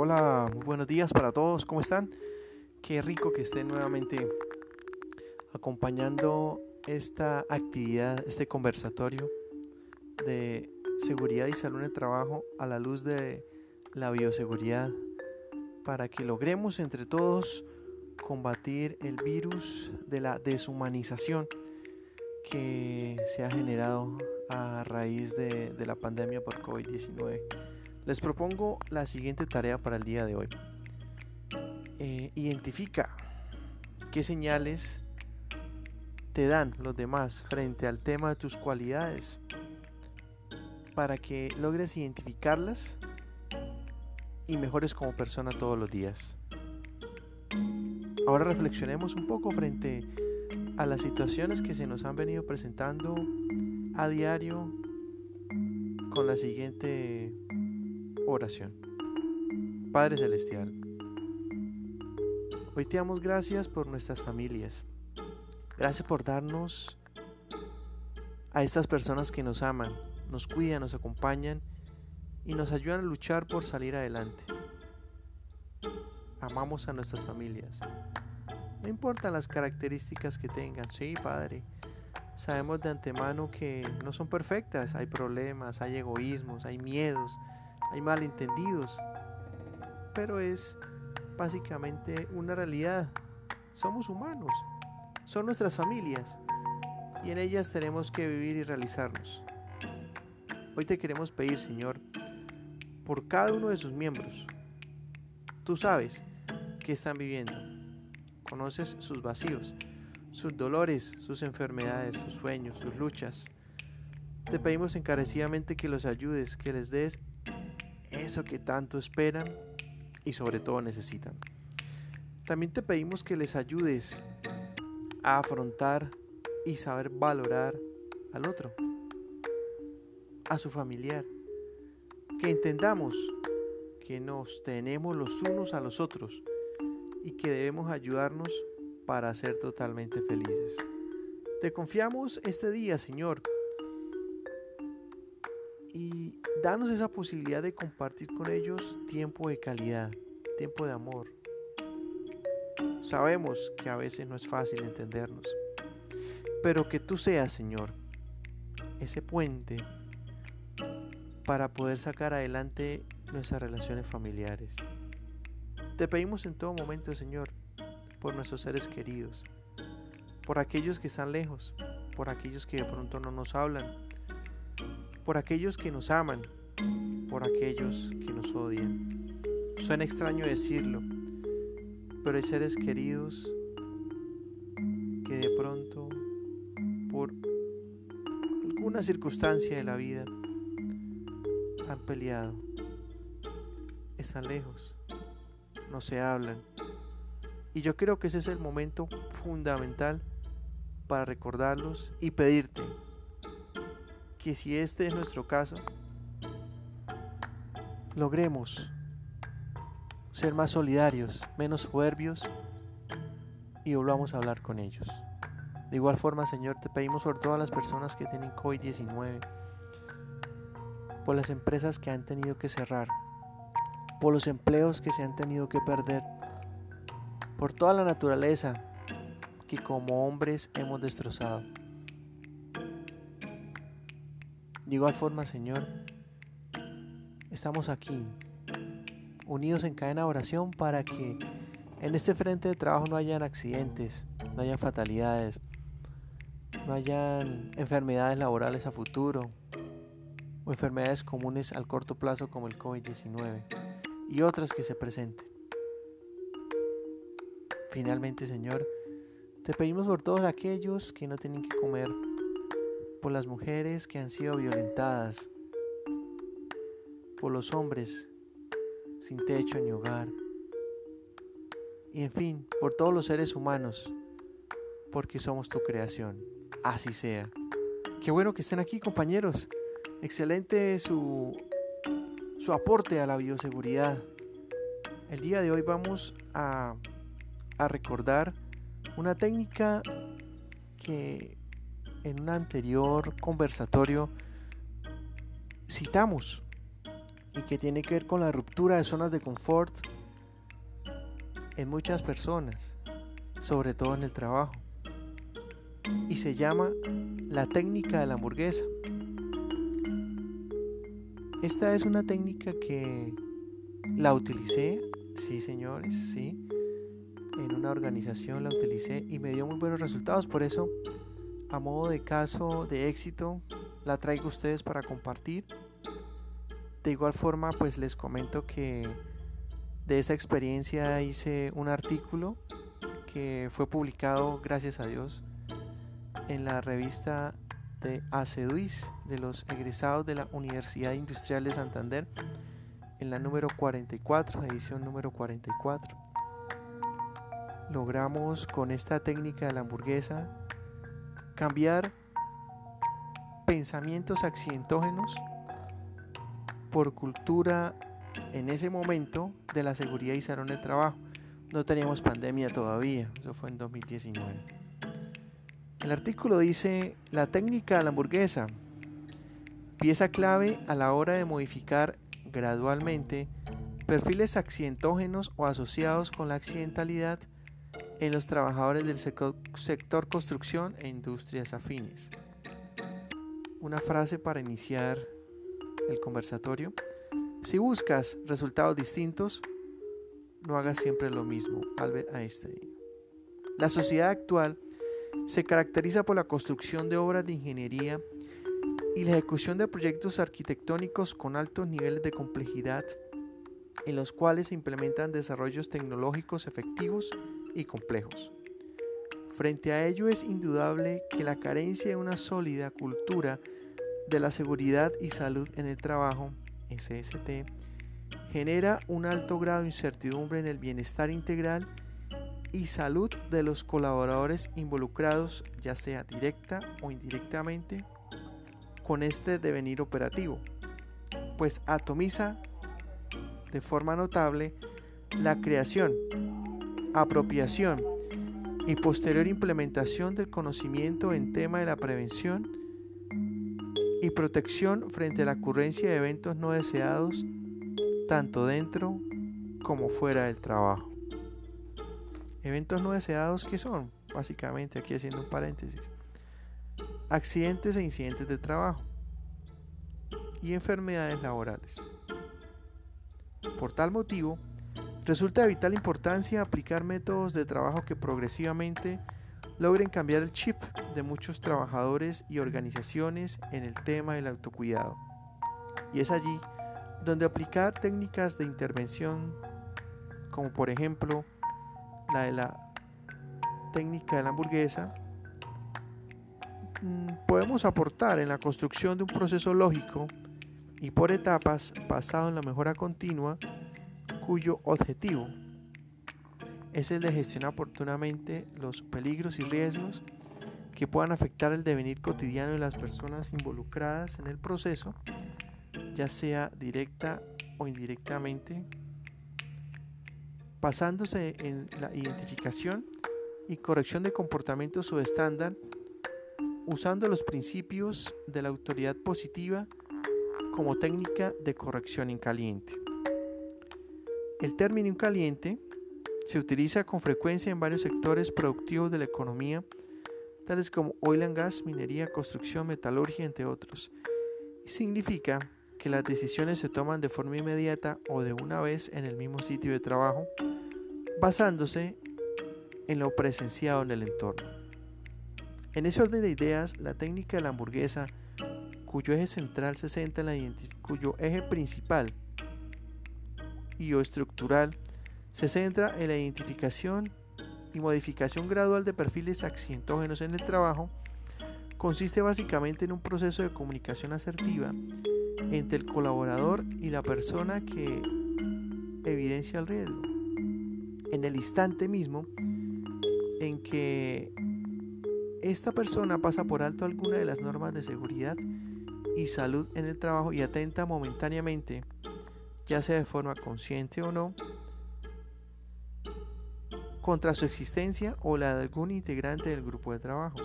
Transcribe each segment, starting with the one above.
Hola, buenos días para todos, ¿cómo están? Qué rico que estén nuevamente acompañando esta actividad, este conversatorio de seguridad y salud en el trabajo a la luz de la bioseguridad para que logremos entre todos combatir el virus de la deshumanización que se ha generado a raíz de, la pandemia por COVID-19. Les propongo la siguiente tarea para el día de hoy. Eh, identifica qué señales te dan los demás frente al tema de tus cualidades para que logres identificarlas y mejores como persona todos los días. Ahora reflexionemos un poco frente a las situaciones que se nos han venido presentando a diario con la siguiente oración. Padre Celestial, hoy te damos gracias por nuestras familias. Gracias por darnos a estas personas que nos aman, nos cuidan, nos acompañan y nos ayudan a luchar por salir adelante. Amamos a nuestras familias. No importan las características que tengan, sí, Padre. Sabemos de antemano que no son perfectas, hay problemas, hay egoísmos, hay miedos, hay malentendidos, pero es básicamente una realidad. Somos humanos, son nuestras familias y en ellas tenemos que vivir y realizarnos. Hoy te queremos pedir, Señor, por cada uno de sus miembros. Tú sabes qué están viviendo, conoces sus vacíos, sus dolores, sus enfermedades, sus sueños, sus luchas. Te pedimos encarecidamente que los ayudes, que les des eso que tanto esperan y sobre todo necesitan. También te pedimos que les ayudes a afrontar y saber valorar al otro a su familiar. Que entendamos que nos tenemos los unos a los otros y que debemos ayudarnos para ser totalmente felices. Te confiamos este día, Señor, danos esa posibilidad de compartir con ellos tiempo de calidad, tiempo de amor. Sabemos que a veces no es fácil entendernos, pero que tú seas, Señor, ese puente para poder sacar adelante nuestras relaciones familiares. Te pedimos en todo momento, Señor, por nuestros seres queridos, por aquellos que están lejos, por aquellos que de pronto no nos hablan, por aquellos que nos aman, por aquellos que nos odian. Suena extraño decirlo, pero hay seres queridos que de pronto, por alguna circunstancia de la vida, han peleado, están lejos, no se hablan. Y yo creo que ese es el momento fundamental para recordarlos y pedirte que si este es nuestro caso, logremos ser más solidarios, menos soberbios y volvamos a hablar con ellos. De igual forma, Señor, te pedimos por todas las personas que tienen COVID-19 por las empresas que han tenido que cerrar, por los empleos que se han tenido que perder, por toda la naturaleza que como hombres hemos destrozado. De igual forma, Señor, estamos aquí, unidos en cadena de oración para que en este frente de trabajo no hayan accidentes, no hayan fatalidades, no hayan enfermedades laborales a futuro, o enfermedades comunes al corto plazo como el COVID-19 y otras que se presenten. Finalmente, Señor, te pedimos por todos aquellos que no tienen que comer, por las mujeres que han sido violentadas, por los hombres sin techo ni hogar, y en fin, por todos los seres humanos, porque somos tu creación. Así sea. Qué bueno que estén aquí, compañeros. Excelente su, su aporte a la bioseguridad. El día de hoy vamos a, a recordar una técnica que en un anterior conversatorio citamos y que tiene que ver con la ruptura de zonas de confort en muchas personas, sobre todo en el trabajo. Y se llama la técnica de la hamburguesa. Esta es una técnica que la utilicé, sí señores, sí, en una organización la utilicé y me dio muy buenos resultados. Por eso, a modo de caso de éxito, la traigo a ustedes para compartir. De igual forma, pues les comento que de esta experiencia hice un artículo que fue publicado, gracias a Dios, en la revista de ACEDUIS, de los egresados de la Universidad Industrial de Santander, en la número 44, edición número 44. Logramos con esta técnica de la hamburguesa cambiar pensamientos accidentógenos por cultura en ese momento de la seguridad y salón de trabajo. No teníamos pandemia todavía, eso fue en 2019. El artículo dice, la técnica de la hamburguesa, pieza clave a la hora de modificar gradualmente perfiles accidentógenos o asociados con la accidentalidad en los trabajadores del sector construcción e industrias afines una frase para iniciar el conversatorio. Si buscas resultados distintos, no hagas siempre lo mismo. Albert Einstein. La sociedad actual se caracteriza por la construcción de obras de ingeniería y la ejecución de proyectos arquitectónicos con altos niveles de complejidad en los cuales se implementan desarrollos tecnológicos efectivos complejos. Frente a ello es indudable que la carencia de una sólida cultura de la seguridad y salud en el trabajo, SST, genera un alto grado de incertidumbre en el bienestar integral y salud de los colaboradores involucrados, ya sea directa o indirectamente, con este devenir operativo, pues atomiza de forma notable la creación, apropiación, y posterior implementación del conocimiento en tema de la prevención y protección frente a la ocurrencia de eventos no deseados tanto dentro como fuera del trabajo. Eventos no deseados que son, básicamente aquí haciendo un paréntesis, accidentes e incidentes de trabajo y enfermedades laborales. Por tal motivo, Resulta de vital importancia aplicar métodos de trabajo que progresivamente logren cambiar el chip de muchos trabajadores y organizaciones en el tema del autocuidado. Y es allí donde aplicar técnicas de intervención como por ejemplo la de la técnica de la hamburguesa, mm, podemos aportar en la construcción de un proceso lógico y por etapas basado en la mejora continua cuyo objetivo es el de gestionar oportunamente los peligros y riesgos que puedan afectar el devenir cotidiano de las personas involucradas en el proceso, ya sea directa o indirectamente, basándose en la identificación y corrección de comportamientos subestándar, usando los principios de la autoridad positiva como técnica de corrección en caliente. El término caliente se utiliza con frecuencia en varios sectores productivos de la economía, tales como oil and gas, minería, construcción, metalurgia, entre otros, y significa que las decisiones se toman de forma inmediata o de una vez en el mismo sitio de trabajo, basándose en lo presenciado en el entorno. En ese orden de ideas, la técnica de la hamburguesa, cuyo eje central se centra en la cuyo eje principal y o estructural se centra en la identificación y modificación gradual de perfiles accidentógenos en el trabajo, consiste básicamente en un proceso de comunicación asertiva entre el colaborador y la persona que evidencia el riesgo. En el instante mismo en que esta persona pasa por alto alguna de las normas de seguridad y salud en el trabajo y atenta momentáneamente ya sea de forma consciente o no, contra su existencia o la de algún integrante del grupo de trabajo.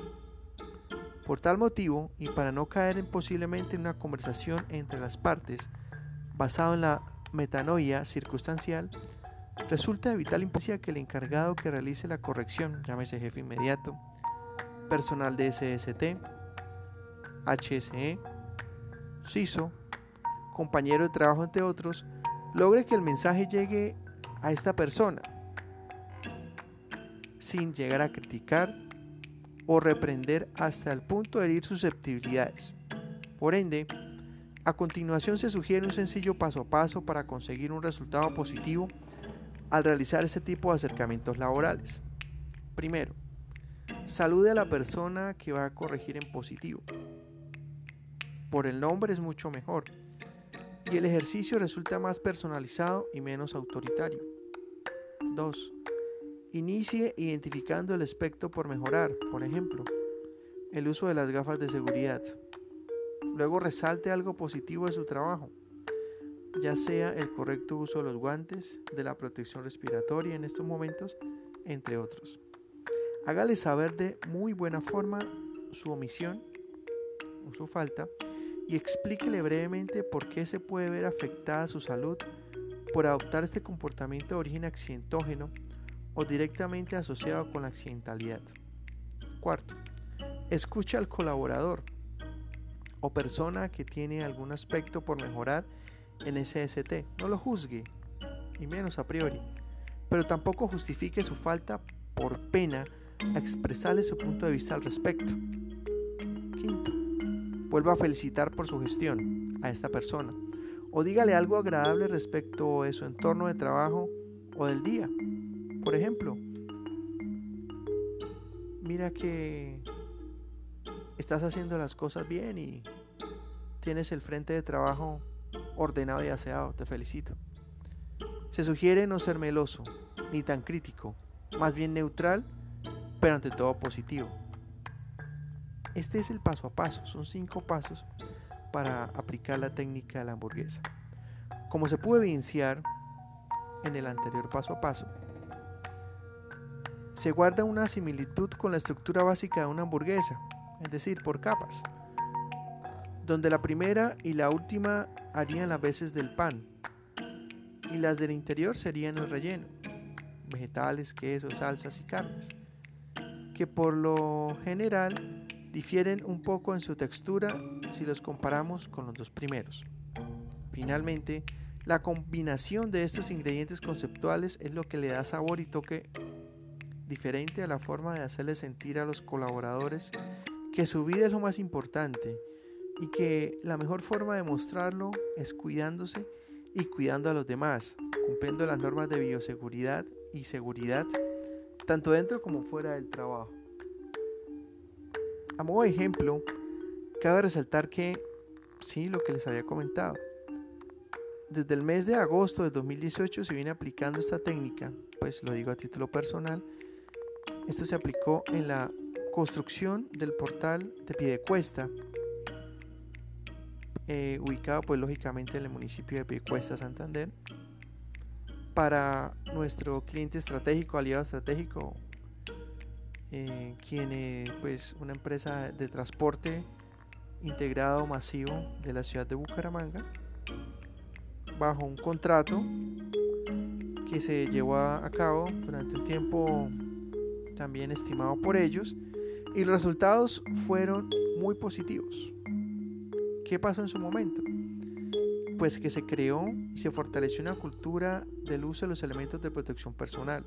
Por tal motivo, y para no caer en posiblemente en una conversación entre las partes, basado en la metanoia circunstancial, resulta de vital importancia que el encargado que realice la corrección, llámese jefe inmediato, personal de SST, HSE, CISO, compañero de trabajo, entre otros, logre que el mensaje llegue a esta persona sin llegar a criticar o reprender hasta el punto de herir susceptibilidades. Por ende, a continuación se sugiere un sencillo paso a paso para conseguir un resultado positivo al realizar este tipo de acercamientos laborales. Primero, salude a la persona que va a corregir en positivo. Por el nombre es mucho mejor y el ejercicio resulta más personalizado y menos autoritario. 2. Inicie identificando el aspecto por mejorar, por ejemplo, el uso de las gafas de seguridad. Luego resalte algo positivo de su trabajo, ya sea el correcto uso de los guantes, de la protección respiratoria en estos momentos, entre otros. Hágale saber de muy buena forma su omisión o su falta y explíquele brevemente por qué se puede ver afectada su salud por adoptar este comportamiento de origen accidentógeno o directamente asociado con la accidentalidad. Cuarto, escucha al colaborador o persona que tiene algún aspecto por mejorar en SST. No lo juzgue, y menos a priori, pero tampoco justifique su falta por pena a expresarle su punto de vista al respecto. Quinto, vuelva a felicitar por su gestión a esta persona o dígale algo agradable respecto de su entorno de trabajo o del día. Por ejemplo, mira que estás haciendo las cosas bien y tienes el frente de trabajo ordenado y aseado, te felicito. Se sugiere no ser meloso, ni tan crítico, más bien neutral, pero ante todo positivo. Este es el paso a paso, son cinco pasos para aplicar la técnica de la hamburguesa. Como se puede evidenciar en el anterior paso a paso, se guarda una similitud con la estructura básica de una hamburguesa, es decir, por capas, donde la primera y la última harían las veces del pan y las del interior serían el relleno, vegetales, quesos, salsas y carnes, que por lo general difieren un poco en su textura si los comparamos con los dos primeros. Finalmente, la combinación de estos ingredientes conceptuales es lo que le da sabor y toque diferente a la forma de hacerle sentir a los colaboradores que su vida es lo más importante y que la mejor forma de mostrarlo es cuidándose y cuidando a los demás, cumpliendo las normas de bioseguridad y seguridad, tanto dentro como fuera del trabajo. A modo de ejemplo, cabe resaltar que, sí, lo que les había comentado, desde el mes de agosto de 2018 se viene aplicando esta técnica, pues lo digo a título personal, esto se aplicó en la construcción del portal de Piedecuesta, eh, ubicado pues lógicamente en el municipio de Piedecuesta, Santander, para nuestro cliente estratégico, aliado estratégico, eh, pues una empresa de transporte integrado masivo de la ciudad de Bucaramanga, bajo un contrato que se llevó a cabo durante un tiempo también estimado por ellos, y los resultados fueron muy positivos. ¿Qué pasó en su momento? Pues que se creó y se fortaleció una cultura del uso de los elementos de protección personal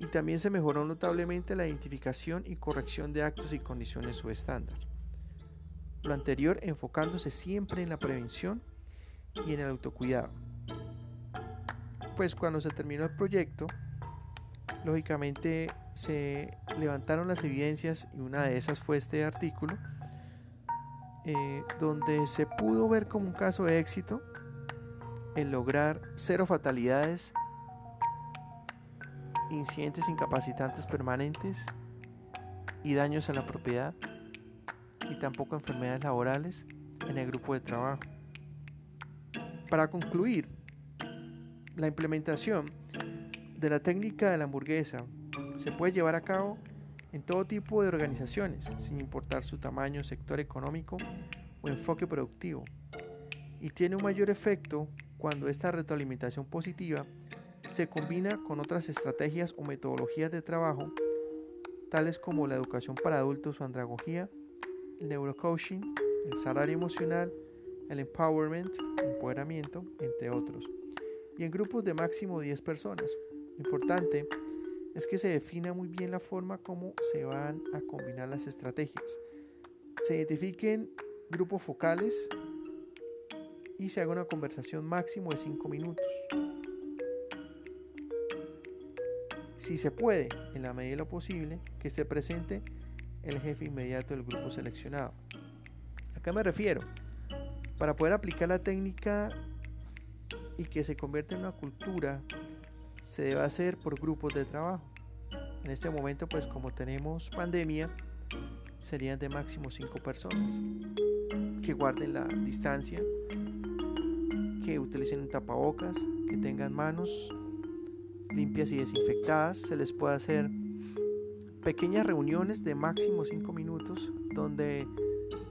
y también se mejoró notablemente la identificación y corrección de actos y condiciones subestándar. Lo anterior enfocándose siempre en la prevención y en el autocuidado. Pues cuando se terminó el proyecto, lógicamente se levantaron las evidencias y una de esas fue este artículo, eh, donde se pudo ver como un caso de éxito el lograr cero fatalidades, incidentes incapacitantes permanentes y daños a la propiedad y tampoco enfermedades laborales en el grupo de trabajo. Para concluir, la implementación de la técnica de la hamburguesa se puede llevar a cabo en todo tipo de organizaciones, sin importar su tamaño, sector económico o enfoque productivo. y tiene un mayor efecto cuando esta retroalimentación positiva se combina con otras estrategias o metodologías de trabajo, tales como la educación para adultos o andragogía, el neurocoaching, el salario emocional, el empowerment, empoderamiento, entre otros, y en grupos de máximo 10 personas. Lo importante es que se defina muy bien la forma como se van a combinar las estrategias. Se identifiquen grupos focales y se haga una conversación máximo de 5 minutos. Si se puede, en la medida de lo posible, que esté presente el jefe inmediato del grupo seleccionado. ¿A qué me refiero? Para poder aplicar la técnica y que se convierta en una cultura, se debe hacer por grupos de trabajo. En este momento, pues como tenemos pandemia, serían de máximo 5 personas que guarden la distancia, que utilicen tapabocas, que tengan manos limpias y desinfectadas. Se les puede hacer pequeñas reuniones de máximo 5 minutos donde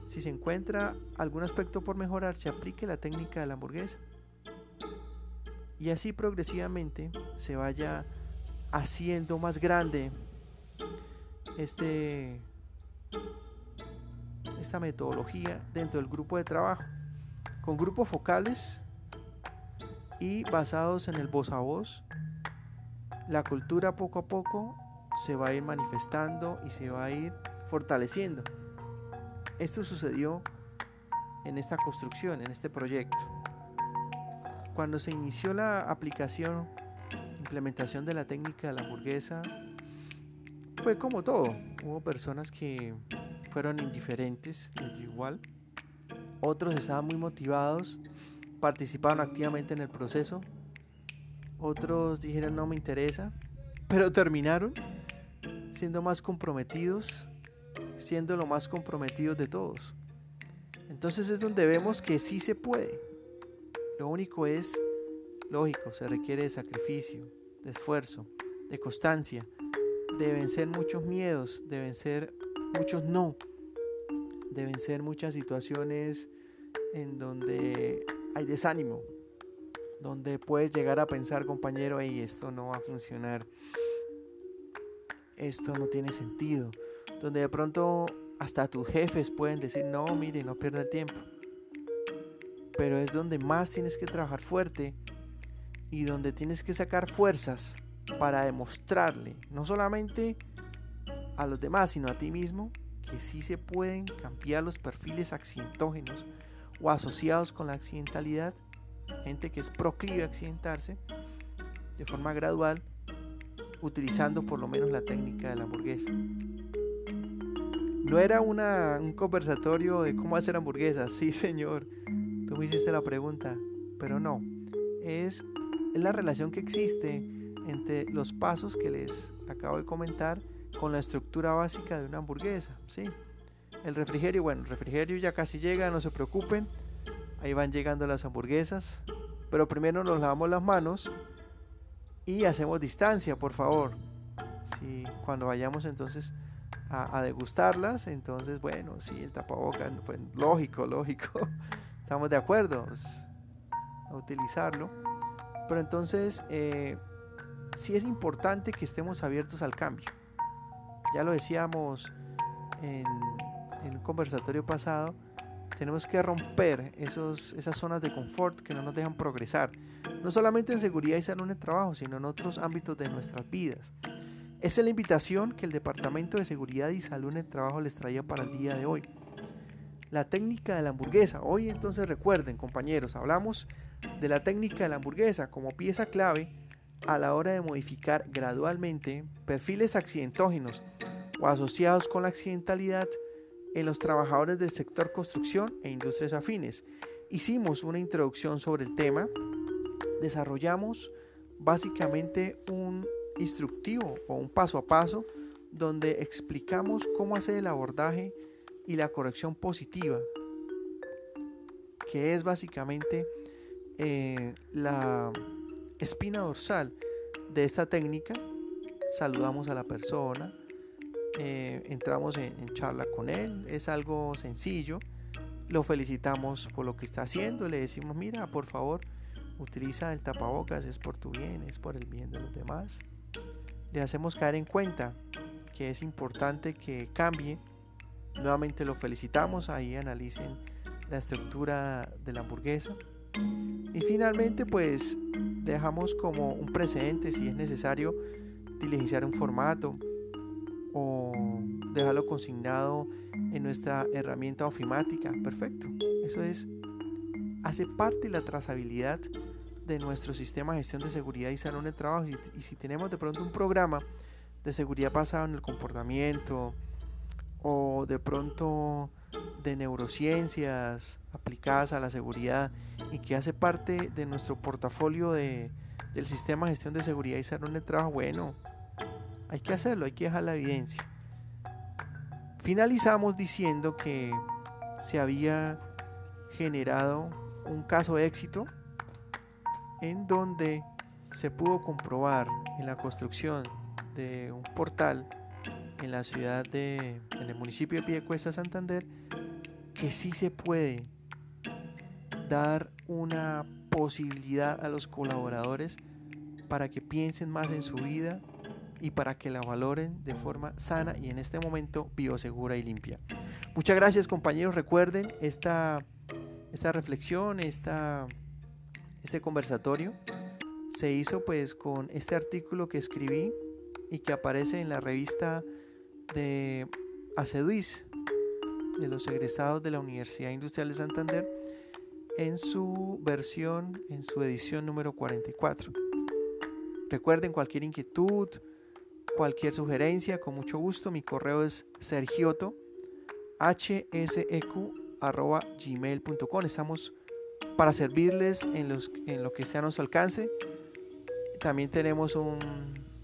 si se encuentra algún aspecto por mejorar se aplique la técnica de la hamburguesa. Y así progresivamente se vaya haciendo más grande este esta metodología dentro del grupo de trabajo con grupos focales y basados en el voz a voz la cultura poco a poco se va a ir manifestando y se va a ir fortaleciendo. Esto sucedió en esta construcción, en este proyecto. Cuando se inició la aplicación, implementación de la técnica de la hamburguesa, fue como todo. Hubo personas que fueron indiferentes, igual. Otros estaban muy motivados, participaron activamente en el proceso, otros dijeron no me interesa, pero terminaron siendo más comprometidos, siendo lo más comprometidos de todos. Entonces es donde vemos que sí se puede. Lo único es, lógico, se requiere de sacrificio, de esfuerzo, de constancia, de vencer muchos miedos, de vencer muchos no, de vencer muchas situaciones en donde hay desánimo, donde puedes llegar a pensar, compañero, hey, esto no va a funcionar, esto no tiene sentido, donde de pronto hasta tus jefes pueden decir, no, mire, no pierda el tiempo. Pero es donde más tienes que trabajar fuerte y donde tienes que sacar fuerzas para demostrarle, no solamente a los demás, sino a ti mismo, que sí se pueden cambiar los perfiles accidentógenos o asociados con la accidentalidad gente que es proclive a accidentarse de forma gradual, utilizando por lo menos la técnica de la hamburguesa. No era una, un conversatorio de cómo hacer hamburguesas, sí señor, tú me hiciste la pregunta, pero no, es, es la relación que existe entre los pasos que les acabo de comentar con la estructura básica de una hamburguesa, ¿sí? El refrigerio, bueno, el refrigerio ya casi llega, no se preocupen, Ahí van llegando las hamburguesas. Pero primero nos lavamos las manos y hacemos distancia, por favor. Si cuando vayamos entonces a, degustarlas, entonces bueno, sí, el tapabocas, pues, lógico, lógico. Estamos de acuerdo a utilizarlo. Pero entonces eh, sí es importante que estemos abiertos al cambio. Ya lo decíamos en, en un conversatorio pasado tenemos que romper esos, esas zonas de confort que no nos dejan progresar, no solamente en seguridad y salud en el trabajo, sino en otros ámbitos de nuestras vidas. Esa es la invitación que el Departamento de Seguridad y Salud en el Trabajo les traía para el día de hoy. La técnica de la hamburguesa. Hoy entonces recuerden, compañeros, hablamos de la técnica de la hamburguesa como pieza clave a la hora de modificar gradualmente perfiles accidentógenos o asociados con la accidentalidad en los trabajadores del sector construcción e industrias afines. Hicimos una introducción sobre el tema, desarrollamos básicamente un instructivo o un paso a paso donde explicamos cómo hacer el abordaje y la corrección positiva, que es básicamente eh, la espina dorsal de esta técnica. Saludamos a la persona, eh, entramos en, charla con él, es algo sencillo, lo felicitamos por lo que está haciendo, le decimos, mira, por favor, utiliza el tapabocas, es por tu bien, es por el bien de los demás. Le hacemos caer en cuenta que es importante que cambie. Nuevamente lo felicitamos, ahí analicen la estructura de la hamburguesa. Y finalmente pues dejamos como un precedente si es necesario diligenciar un formato dejarlo consignado en nuestra herramienta ofimática. Perfecto. Eso es, hace parte la trazabilidad de nuestro sistema de gestión de seguridad y salud de trabajo. Y, si tenemos de pronto un programa de seguridad basado en el comportamiento o de pronto de neurociencias aplicadas a la seguridad y que hace parte de nuestro portafolio de, del sistema de gestión de seguridad y salud de trabajo, bueno, hay que hacerlo, hay que dejar la evidencia. Finalizamos diciendo que se había generado un caso de éxito en donde se pudo comprobar en la construcción de un portal en la ciudad de, en el municipio de Piedecuesta, Santander, que sí se puede dar una posibilidad a los colaboradores para que piensen más en su vida y para que la valoren de forma sana y en este momento biosegura y limpia. Muchas gracias compañeros, recuerden esta, esta reflexión, esta, este conversatorio se hizo pues con este artículo que escribí y que aparece en la revista de ACEDUIS de los egresados de la Universidad Industrial de Santander en su versión, en su edición número 44. Recuerden cualquier inquietud, cualquier sugerencia, con mucho gusto, mi correo es sergioto hseq.gmail.com. Estamos para servirles en, los, en lo que esté a nuestro alcance. También tenemos un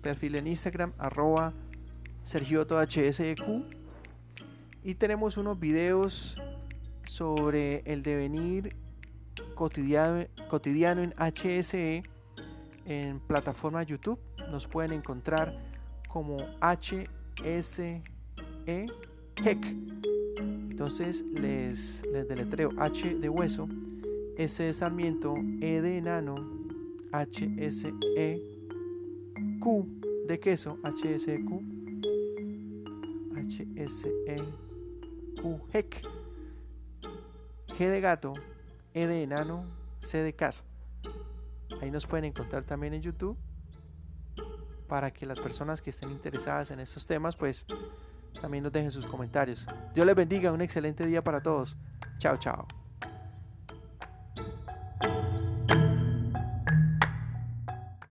perfil en Instagram, arroba sergiotohseq. Y tenemos unos videos sobre el devenir cotidiano, cotidiano en HSE en plataforma YouTube. Nos pueden encontrar como HSE HEC. Entonces les, les deletreo H de hueso, S de Sarmiento, E de enano, HSE Q de queso, HSQ, HSE Q HEC, G de gato, E de enano, C de casa. Ahí nos pueden encontrar también en YouTube para que las personas que estén interesadas en estos temas pues también nos dejen sus comentarios. Dios les bendiga, un excelente día para todos. Chao, chao.